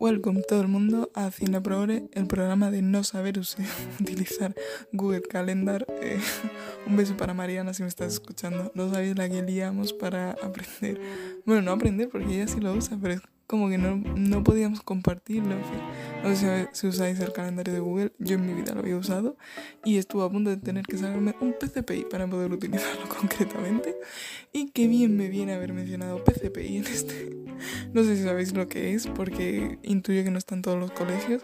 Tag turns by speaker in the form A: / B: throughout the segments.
A: Welcome todo el mundo a Cine Progre, el programa de no saber utilizar Google Calendar. Eh, un beso para Mariana si me estás escuchando. No sabéis la que liamos para aprender. Bueno, no aprender porque ella sí lo usa, pero como que no, no podíamos compartirlo. En fin. No sé si usáis el calendario de Google, yo en mi vida lo había usado y estuve a punto de tener que sacarme un PCPI para poder utilizarlo concretamente. Y qué bien me viene haber mencionado PCPI en este. No sé si sabéis lo que es porque intuyo que no está en todos los colegios.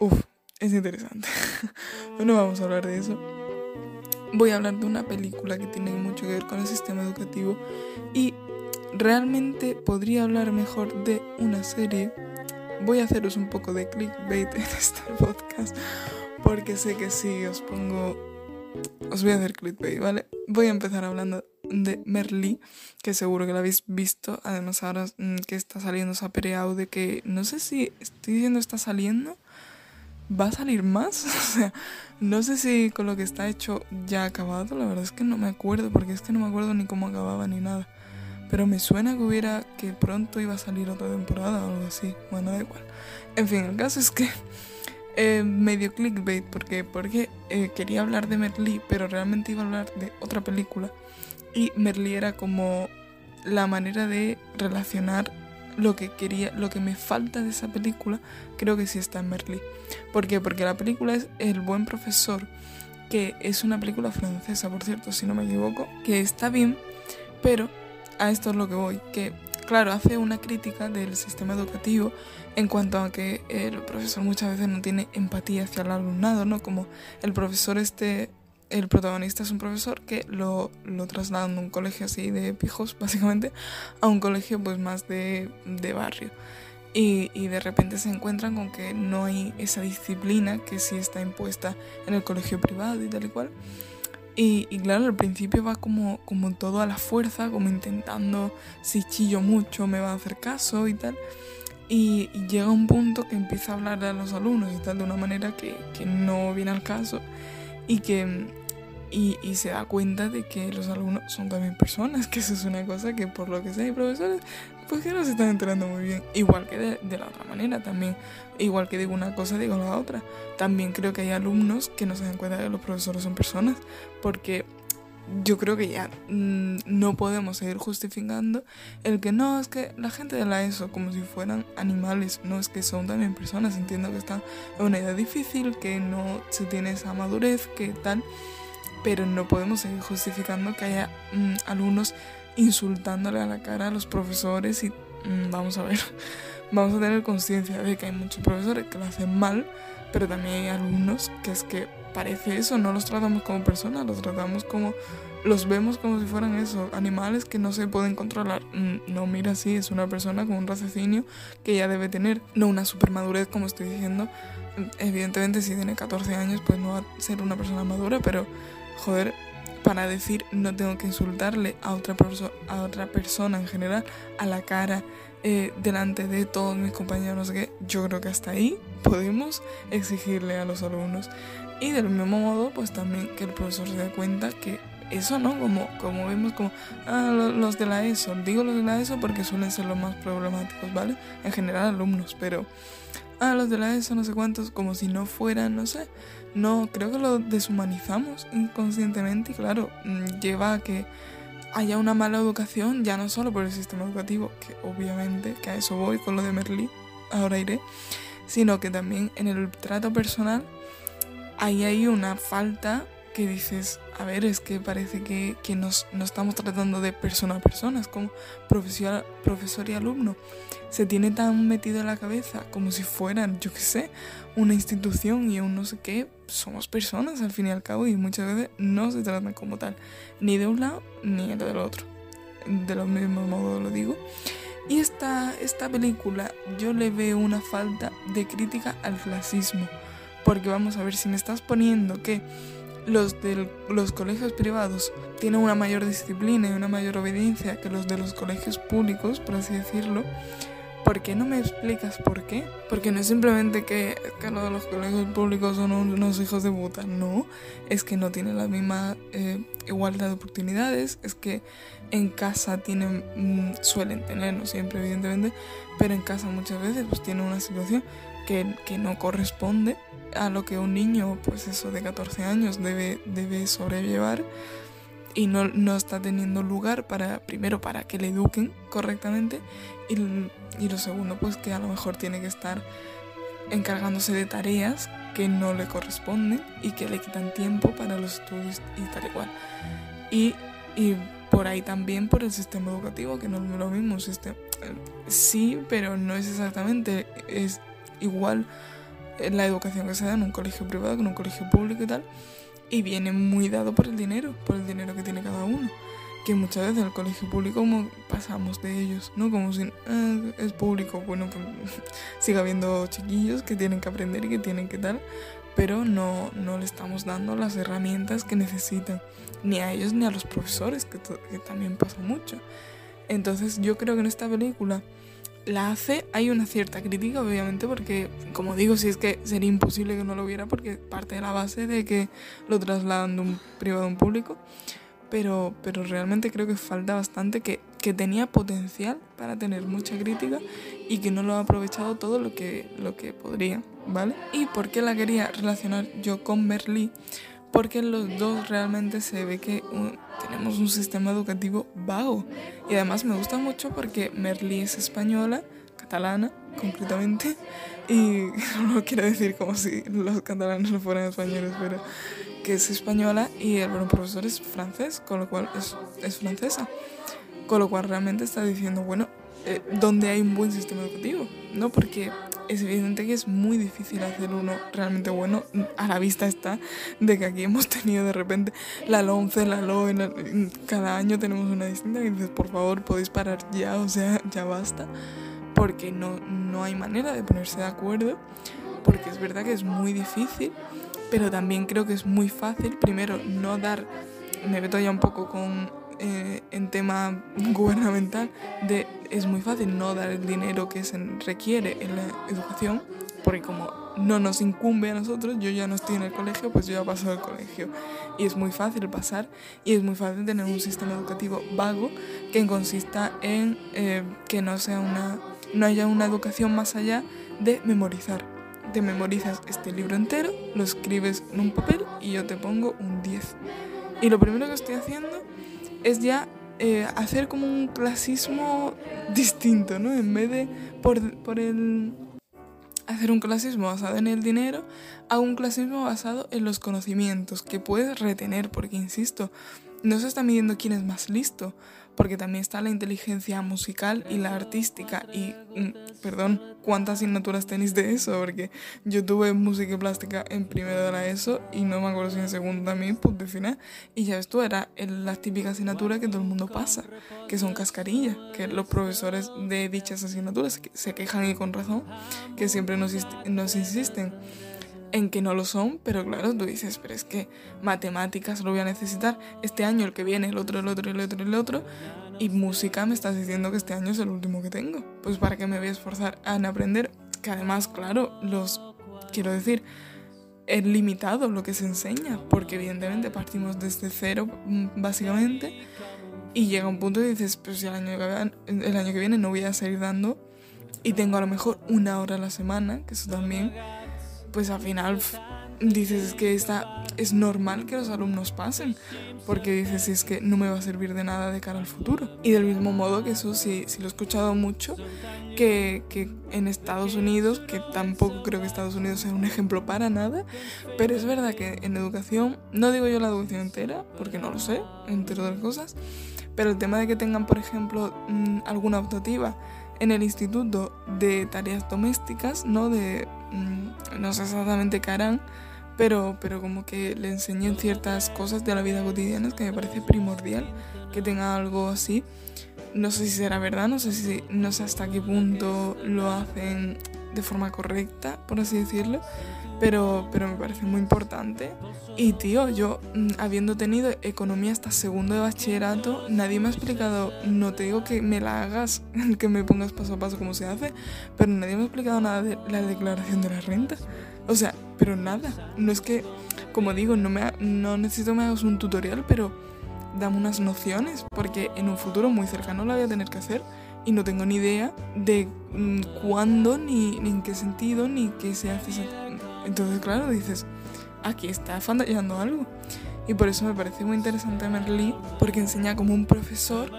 A: Uf, es interesante. no vamos a hablar de eso. Voy a hablar de una película que tiene mucho que ver con el sistema educativo y realmente podría hablar mejor de una serie. Voy a haceros un poco de clickbait en este podcast porque sé que si os pongo os voy a hacer clickbait, ¿vale? Voy a empezar hablando de Merly, que seguro que la habéis visto. Además, ahora mm, que está saliendo esa pereado de que no sé si estoy diciendo está saliendo. ¿Va a salir más? o sea, no sé si con lo que está hecho ya ha acabado. La verdad es que no me acuerdo, porque es que no me acuerdo ni cómo acababa ni nada. Pero me suena que hubiera que pronto iba a salir otra temporada o algo así. Bueno, da igual. En fin, el caso es que eh, medio clickbait porque, porque eh, quería hablar de Merlí, pero realmente iba a hablar de otra película. Y Merlí era como la manera de relacionar lo que quería, lo que me falta de esa película, creo que sí está en Merlí. ¿Por qué? Porque la película es El buen profesor, que es una película francesa, por cierto, si no me equivoco, que está bien, pero a esto es lo que voy, que claro, hace una crítica del sistema educativo en cuanto a que el profesor muchas veces no tiene empatía hacia el alumnado, ¿no? Como el profesor este, el protagonista es un profesor que lo, lo trasladan de un colegio así de pijos, básicamente, a un colegio pues más de, de barrio. Y, y, de repente se encuentran con que no hay esa disciplina que sí está impuesta en el colegio privado y tal y cual. Y, claro, al principio va como, como todo a la fuerza, como intentando, si chillo mucho me va a hacer caso y tal. Y, llega un punto que empieza a hablar a los alumnos y tal de una manera que, que no viene al caso y que y, y, se da cuenta de que los alumnos son también personas, que eso es una cosa que por lo que sé hay profesores pues que no se están enterando muy bien. Igual que de, de, la otra manera también. Igual que digo una cosa, digo la otra. También creo que hay alumnos que no se dan cuenta de que los profesores son personas. Porque yo creo que ya mmm, no podemos seguir justificando el que no, es que la gente de la ESO, como si fueran animales, no es que son también personas. Entiendo que están en una edad difícil, que no se tiene esa madurez, que tal. Pero no podemos seguir justificando que haya mmm, alumnos insultándole a la cara a los profesores y mmm, vamos a ver, vamos a tener conciencia de que hay muchos profesores que lo hacen mal, pero también hay alumnos que es que parece eso, no los tratamos como personas, los tratamos como, los vemos como si fueran eso, animales que no se pueden controlar. No, mira, sí, es una persona con un raciocinio que ya debe tener, no una supermadurez como estoy diciendo. Evidentemente si tiene 14 años pues no va a ser una persona madura, pero joder, para decir no tengo que insultarle a otra, a otra persona en general, a la cara, eh, delante de todos mis compañeros, qué, yo creo que hasta ahí podemos exigirle a los alumnos. Y del mismo modo, pues también que el profesor se dé cuenta que eso, ¿no? Como, como vemos como, ah, los de la ESO, digo los de la ESO porque suelen ser los más problemáticos, ¿vale? En general alumnos, pero, ah, los de la ESO, no sé cuántos, como si no fueran, no sé, no, creo que lo deshumanizamos inconscientemente y claro, mm, lleva a que haya una mala educación, ya no solo por el sistema educativo, que obviamente, que a eso voy con lo de Merlí, ahora iré, sino que también en el trato personal ahí hay una falta que dices, a ver, es que parece que, que nos, no estamos tratando de persona a persona, es como profesor, profesor y alumno. Se tiene tan metido en la cabeza como si fueran, yo qué sé, una institución y un no sé qué. Somos personas al fin y al cabo y muchas veces no se tratan como tal, ni de un lado ni del otro. De lo mismo modo lo digo. Y esta, esta película yo le veo una falta de crítica al clasismo. Porque vamos a ver, si me estás poniendo que los de los colegios privados tienen una mayor disciplina y una mayor obediencia que los de los colegios públicos, por así decirlo, ¿por qué no me explicas por qué? Porque no es simplemente que, que lo de los colegios públicos son unos hijos de puta, no, es que no tienen la misma eh, igualdad de oportunidades, es que en casa tienen, mm, suelen tener, no siempre evidentemente, pero en casa muchas veces pues tienen una situación que, que, no corresponde a lo que un niño, pues eso, de 14 años debe, debe sobrellevar y no, no, está teniendo lugar para, primero, para que le eduquen correctamente y, y, lo segundo, pues que a lo mejor tiene que estar encargándose de tareas que no le corresponden y que le quitan tiempo para los estudios y tal y cual. Y, y por ahí también por el sistema educativo, que no es lo mismo, sistema, sí, pero no es exactamente, es igual la educación que se da en un colegio privado que en un colegio público y tal y viene muy dado por el dinero, por el dinero que tiene cada uno. Que muchas veces el colegio público como pasamos de ellos, ¿no? Como si ah, es público, bueno, pues sigue habiendo chiquillos que tienen que aprender y que tienen que tal, pero no, no le estamos dando las herramientas que necesitan, ni a ellos ni a los profesores, que, que también pasa mucho. Entonces yo creo que en esta película la hace, hay una cierta crítica, obviamente, porque, como digo, si es que sería imposible que no lo hubiera, porque parte de la base de que lo trasladan de un privado a un público, pero, pero realmente creo que falta bastante, que, que tenía potencial para tener mucha crítica y que no lo ha aprovechado todo lo que, lo que podría, ¿vale? ¿Y por qué la quería relacionar yo con Merlí? Porque los dos realmente se ve que tenemos un sistema educativo vago. Y además me gusta mucho porque Merlí es española, catalana concretamente, y no quiero decir como si los catalanes no fueran españoles, pero que es española y el profesor es francés, con lo cual es, es francesa. Con lo cual realmente está diciendo, bueno, eh, donde hay un buen sistema educativo, ¿no? Porque es evidente que es muy difícil hacer uno realmente bueno. A la vista está de que aquí hemos tenido de repente la LONCE, la LOE, cada año tenemos una distinta y dices, por favor, podéis parar ya, o sea, ya basta, porque no, no hay manera de ponerse de acuerdo, porque es verdad que es muy difícil, pero también creo que es muy fácil, primero, no dar, me meto ya un poco con eh, en tema gubernamental de es muy fácil no dar el dinero que se requiere en la educación porque como no nos incumbe a nosotros, yo ya no estoy en el colegio, pues yo ya paso del colegio. Y es muy fácil pasar y es muy fácil tener un sistema educativo vago que consista en eh, que no, sea una, no haya una educación más allá de memorizar. Te memorizas este libro entero, lo escribes en un papel y yo te pongo un 10. Y lo primero que estoy haciendo es ya eh, hacer como un clasismo distinto, ¿no? En vez de por, por el hacer un clasismo basado en el dinero, hago un clasismo basado en los conocimientos que puedes retener, porque insisto, no se está midiendo quién es más listo, porque también está la inteligencia musical y la artística. Y, mm, perdón, ¿cuántas asignaturas tenéis de eso? Porque yo tuve música y plástica en primero de la ESO y no me acuerdo si en segundo también, pues de final. Y ya ves tú, era la típica asignatura que todo el mundo pasa, que son cascarillas, que los profesores de dichas asignaturas se quejan y con razón, que siempre nos, nos insisten en que no lo son, pero claro, tú dices, pero es que matemáticas lo voy a necesitar este año, el que viene, el otro, el otro, el otro, el otro, y música me estás diciendo que este año es el último que tengo. Pues para qué me voy a esforzar en aprender, que además, claro, los, quiero decir, es limitado lo que se enseña, porque evidentemente partimos desde cero, mm, básicamente, y llega un punto y dices, pues el año, el año que viene no voy a seguir dando, y tengo a lo mejor una hora a la semana, que eso también pues al final dices que esta, es normal que los alumnos pasen, porque dices es que no me va a servir de nada de cara al futuro. Y del mismo modo que eso sí, sí lo he escuchado mucho, que, que, en Estados Unidos, que tampoco creo que Estados Unidos sea un ejemplo para nada, pero es verdad que en educación, no digo yo la educación entera, porque no lo sé, entre otras cosas, pero el tema de que tengan, por ejemplo, mm, alguna optativa en el instituto de tareas domésticas, ¿no? De, no sé exactamente qué harán, pero, pero como que le enseñen ciertas cosas de la vida cotidiana que me parece primordial que tenga algo así. No sé si será verdad, no sé, si, no sé hasta qué punto lo hacen de forma correcta, por así decirlo, pero, pero me parece muy importante. Y tío, yo mm, habiendo tenido economía hasta segundo de bachillerato, nadie me ha explicado, no te digo que me la hagas, que me pongas paso a paso como se hace, pero nadie me ha explicado nada de la declaración de la renta. O sea, pero nada. No es que, como digo, no, me no necesito me hagas un tutorial, pero dame unas nociones, porque en un futuro muy cercano la voy a tener que hacer y no tengo ni idea de mm, cuándo, ni, ni en qué sentido, ni qué se hace. Entonces, claro, dices, aquí está fallando algo. Y por eso me parece muy interesante Merlí, porque enseña como un profesor,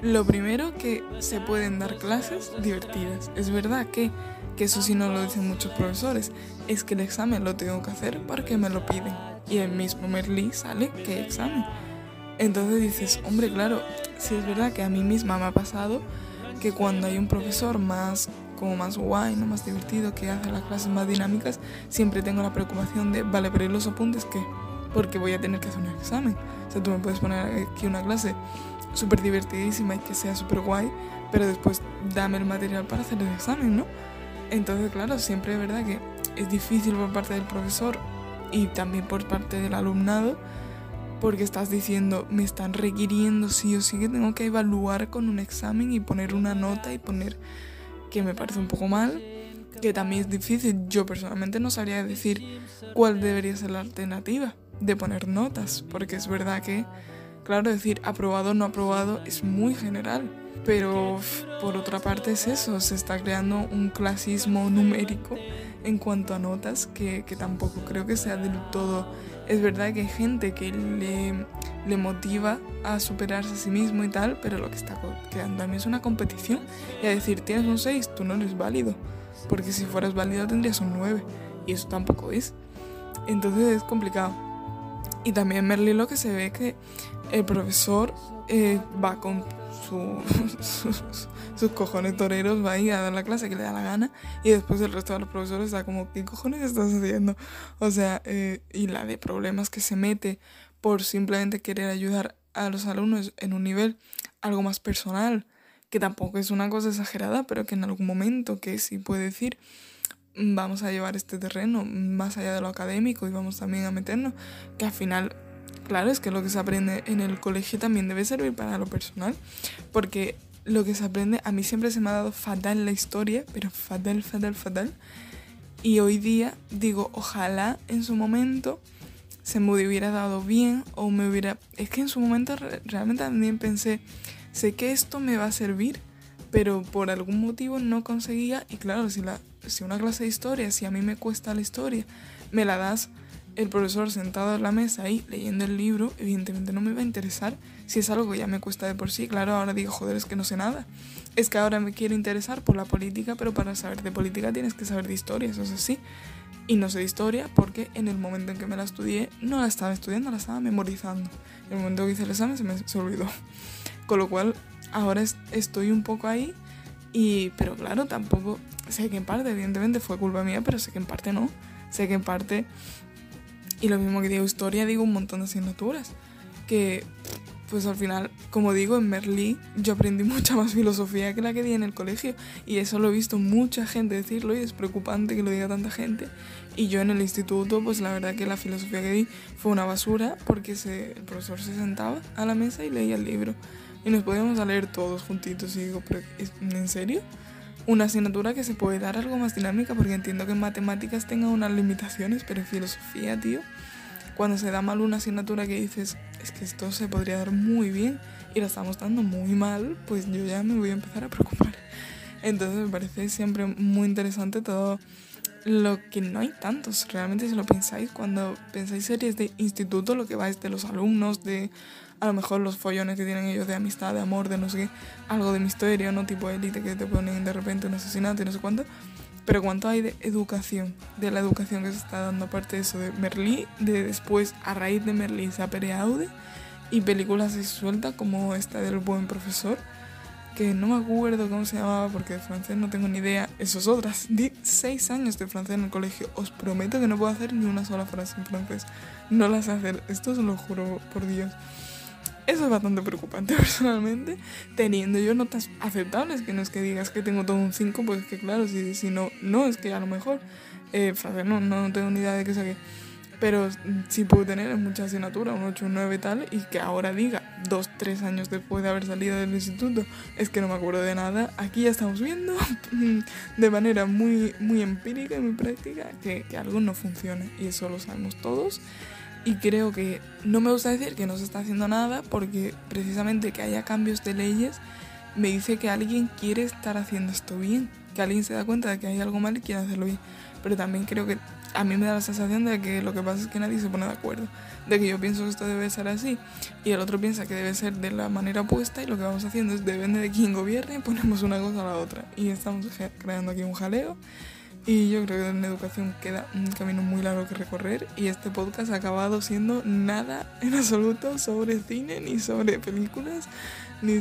A: lo primero que se pueden dar clases divertidas. Es verdad que, que eso sí no lo dicen muchos profesores, es que el examen lo tengo que hacer porque me lo piden. Y el mismo Merlí sale que examen. Entonces dices, hombre, claro, si es verdad que a mí misma me ha pasado que cuando hay un profesor más como más guay, ¿no? más divertido, que hace las clases más dinámicas, siempre tengo la preocupación de, vale, pero ¿y los apuntes qué? Porque voy a tener que hacer un examen. O sea, tú me puedes poner aquí una clase súper divertidísima y que sea súper guay, pero después dame el material para hacer el examen, ¿no? Entonces, claro, siempre es verdad que es difícil por parte del profesor y también por parte del alumnado, porque estás diciendo, me están requiriendo sí o sí que tengo que evaluar con un examen y poner una nota y poner que me parece un poco mal, que también es difícil. Yo personalmente no sabría decir cuál debería ser la alternativa de poner notas, porque es verdad que, claro, decir aprobado o no aprobado es muy general. Pero por otra parte es eso, se está creando un clasismo numérico en cuanto a notas que, que tampoco creo que sea del todo... Es verdad que hay gente que le le motiva a superarse a sí mismo y tal, pero lo que está creando también es una competición. Y a decir, tienes un 6, tú no eres válido, porque si fueras válido tendrías un 9, y eso tampoco es. Entonces es complicado. Y también Merlin lo que se ve que el profesor eh, va con sus, cojones toreros, va a ir a dar la clase que le da la gana y después el resto de los profesores está como, ¿qué cojones estás haciendo? O sea, eh, y la de problemas que se mete por simplemente querer ayudar a los alumnos en un nivel algo más personal, que tampoco es una cosa exagerada, pero que en algún momento que sí puede decir, vamos a llevar este terreno más allá de lo académico y vamos también a meternos, que al final, claro, es que lo que se aprende en el colegio también debe servir para lo personal, porque lo que se aprende, a mí siempre se me ha dado fatal la historia, pero fatal, fatal, fatal. Y hoy día digo, ojalá en su momento se me hubiera dado bien o me hubiera... Es que en su momento realmente también pensé, sé que esto me va a servir, pero por algún motivo no conseguía y claro, si, la, si una clase de historia, si a mí me cuesta la historia, me la das el profesor sentado en la mesa ahí leyendo el libro, evidentemente no me va a interesar. Si es algo que ya me cuesta de por sí, claro, ahora digo, joder, es que no sé nada. Es que ahora me quiero interesar por la política, pero para saber de política tienes que saber de historia, eso es así. Y no sé de historia porque en el momento en que me la estudié no la estaba estudiando, la estaba memorizando. En el momento que hice el examen se me olvidó. Con lo cual ahora estoy un poco ahí y pero claro, tampoco sé que en parte evidentemente fue culpa mía, pero sé que en parte no. Sé que en parte y lo mismo que digo historia, digo un montón de asignaturas que pues al final, como digo, en Merlí yo aprendí mucha más filosofía que la que di en el colegio y eso lo he visto mucha gente decirlo y es preocupante que lo diga tanta gente. Y yo en el instituto, pues la verdad que la filosofía que di fue una basura porque se, el profesor se sentaba a la mesa y leía el libro y nos podíamos leer todos juntitos y digo, pero ¿en serio? Una asignatura que se puede dar algo más dinámica porque entiendo que en matemáticas tenga unas limitaciones, pero en filosofía, tío, cuando se da mal una asignatura que dices, es que esto se podría dar muy bien y la estamos dando muy mal, pues yo ya me voy a empezar a preocupar. Entonces me parece siempre muy interesante todo lo que no hay tantos, realmente si lo pensáis, cuando pensáis series de instituto, lo que va es de los alumnos, de a lo mejor los follones que tienen ellos de amistad, de amor, de no sé qué, algo de misterio, no tipo élite que te ponen de repente un asesinato y no sé cuánto, pero cuánto hay de educación, de la educación que se está dando, aparte de eso, de Merlí, de después, a raíz de Merlí, Sapere Aude, y películas así sueltas como esta del buen profesor, que no me acuerdo cómo se llamaba porque de francés no tengo ni idea. Esos otras. Di seis años de francés en el colegio. Os prometo que no puedo hacer ni una sola frase en francés. No las hacer. Esto se lo juro por Dios. Eso es bastante preocupante personalmente, teniendo yo notas aceptables, que no es que digas que tengo todo un 5, pues que claro, si, si no, no, es que a lo mejor, eh, no, no tengo ni idea de qué saqué. Pero sí puedo tener en muchas asignaturas, un 8, un 9 y tal, y que ahora diga, dos, tres años después de haber salido del instituto, es que no me acuerdo de nada. Aquí ya estamos viendo de manera muy, muy empírica y muy práctica que, que algo no funciona, y eso lo sabemos todos. Y creo que no me gusta decir que no se está haciendo nada porque precisamente que haya cambios de leyes me dice que alguien quiere estar haciendo esto bien, que alguien se da cuenta de que hay algo mal y quiere hacerlo bien. Pero también creo que a mí me da la sensación de que lo que pasa es que nadie se pone de acuerdo, de que yo pienso que esto debe ser así y el otro piensa que debe ser de la manera opuesta y lo que vamos haciendo es depende de quién gobierne, ponemos una cosa a la otra y estamos creando aquí un jaleo y yo creo que en educación queda un camino muy largo que recorrer y este podcast ha acabado siendo nada en absoluto sobre cine, ni sobre películas, ni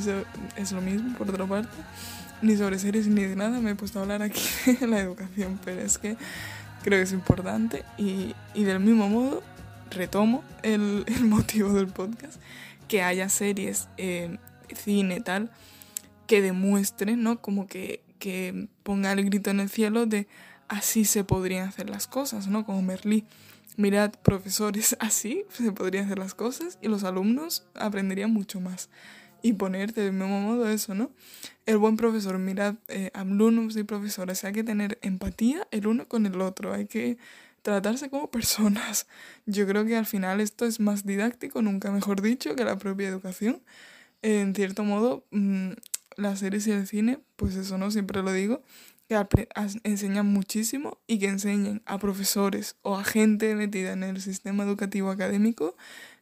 A: es lo mismo por otra parte, ni sobre series ni de nada. Me he puesto a hablar aquí de la educación, pero es que creo que es importante y, y del mismo modo retomo el, motivo del podcast, que haya series, cine, tal, que demuestren, ¿no? Como que, que ponga el grito en el cielo de así se podrían hacer las cosas, ¿no? Como Merlí. Mirad, profesores, así se podrían hacer las cosas y los alumnos aprenderían mucho más. Y ponerte del mismo modo eso, ¿no? El buen profesor, mirad, eh, alumnos y profesores, hay que tener empatía el uno con el otro, hay que tratarse como personas. Yo creo que al final esto es más didáctico, nunca mejor dicho, que la propia educación. En cierto modo, mm, las series y el cine, pues eso no, siempre lo digo, que enseñan muchísimo y que enseñen a profesores o a gente metida en el sistema educativo académico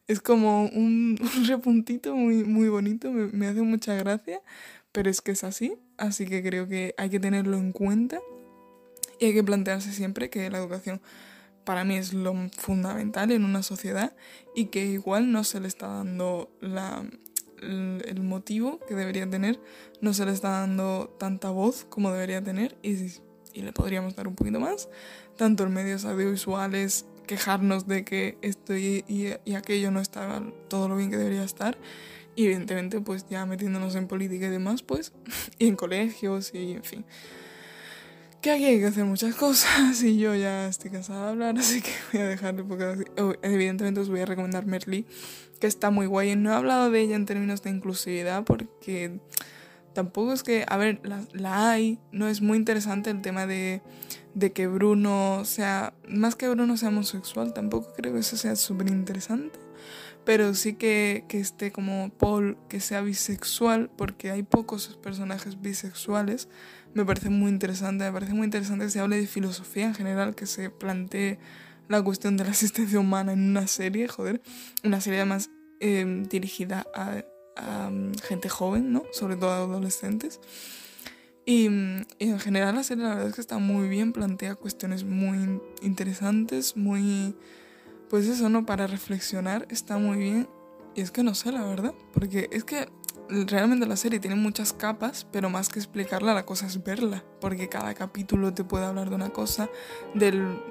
A: es como un, repuntito muy, muy bonito, me, me hace mucha gracia, pero es que es así, así que creo que hay que tenerlo en cuenta y hay que plantearse siempre que la educación para mí es lo fundamental en una sociedad y que igual no se le está dando la, el motivo que debería tener, no se le está dando tanta voz como debería tener y, y le podríamos dar un poquito más, tanto en medios audiovisuales, quejarnos de que esto y, y, aquello no estaba todo lo bien que debería estar, y evidentemente pues ya metiéndonos en política y demás, pues, y en colegios y en fin. Que aquí hay que hacer muchas cosas y yo ya estoy cansada de hablar, así que voy a dejarle porque evidentemente os voy a recomendar Merly, que está muy guay. No he hablado de ella en términos de inclusividad porque tampoco es que, a ver, la, hay, no es muy interesante el tema de, de, que Bruno sea, más que Bruno sea homosexual, tampoco creo que eso sea súper interesante. Pero sí que, que esté como Paul, que sea bisexual, porque hay pocos personajes bisexuales, me parece muy interesante. Me parece muy interesante que se hable de filosofía en general, que se plantee la cuestión de la existencia humana en una serie, joder, una serie además em, dirigida a, mm, gente joven, ¿no? Sobre todo a adolescentes. Y, y, en general la serie la verdad es que está muy bien, plantea cuestiones muy interesantes, muy... Pues eso, ¿no? Para reflexionar está muy bien. Y es que no sé, la verdad, porque es que realmente la serie tiene muchas capas, pero más que explicarla, la cosa es verla, porque cada capítulo te puede hablar de una cosa, del,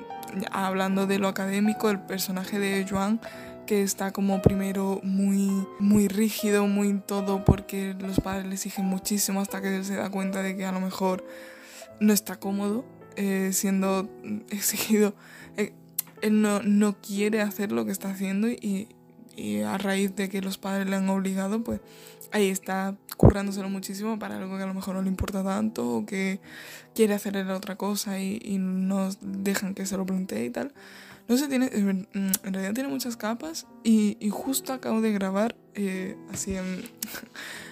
A: hablando de lo académico, el personaje de Joan que está como primero muy, muy rígido, muy todo, porque los padres le exigen muchísimo hasta que él se da cuenta de que a lo mejor no está cómodo eh, siendo exigido. Él no, no quiere hacer lo que está haciendo y, a raíz de que los padres le han obligado, pues ahí está currándoselo muchísimo para algo que a lo mejor no le importa tanto o que quiere hacer otra cosa y, no dejan que se lo plantee y tal. No sé, tiene, en realidad tiene muchas capas y, y justo acabo de grabar eh, así en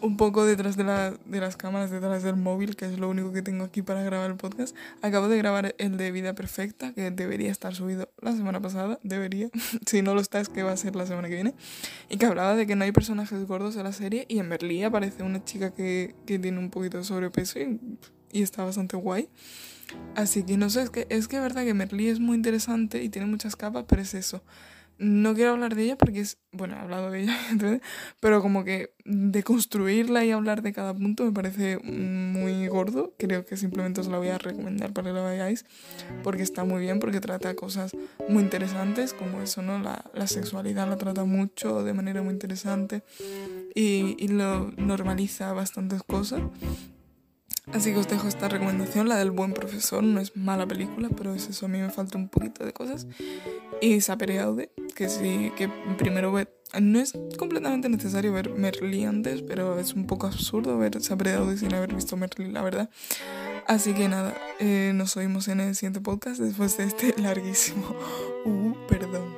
A: un poco detrás de, la, de las cámaras, detrás del móvil, que es lo único que tengo aquí para grabar el podcast. Acabo de grabar el de Vida Perfecta, que debería estar subido la semana pasada, debería. si no lo está, es que va a ser la semana que viene. Y que hablaba de que no hay personajes gordos en la serie y en Berlín aparece una chica que, que tiene un poquito de sobrepeso y, y, está bastante guay. Así que no sé, es que es que verdad que Merlí es muy interesante y tiene muchas capas, pero es eso no quiero hablar de ella porque es, bueno, he hablado de ella, pero como que de construirla y hablar de cada punto me parece muy gordo. Creo que simplemente os la voy a recomendar para que la veáis porque está muy bien, porque trata cosas muy interesantes como eso, ¿no? La, la sexualidad la trata mucho de manera muy interesante y, y lo normaliza bastantes cosas. Así que os dejo esta recomendación, la del buen profesor. No es mala película, pero es eso, a mí me falta un poquito de cosas. Y Sapere Aude, que sí, que primero ve... No es completamente necesario ver Merlí antes, pero es un poco absurdo ver Sapere Aude sin haber visto Merlí, la verdad. Así que nada, eh, nos oímos en el siguiente podcast después de este larguísimo... Uh, perdón.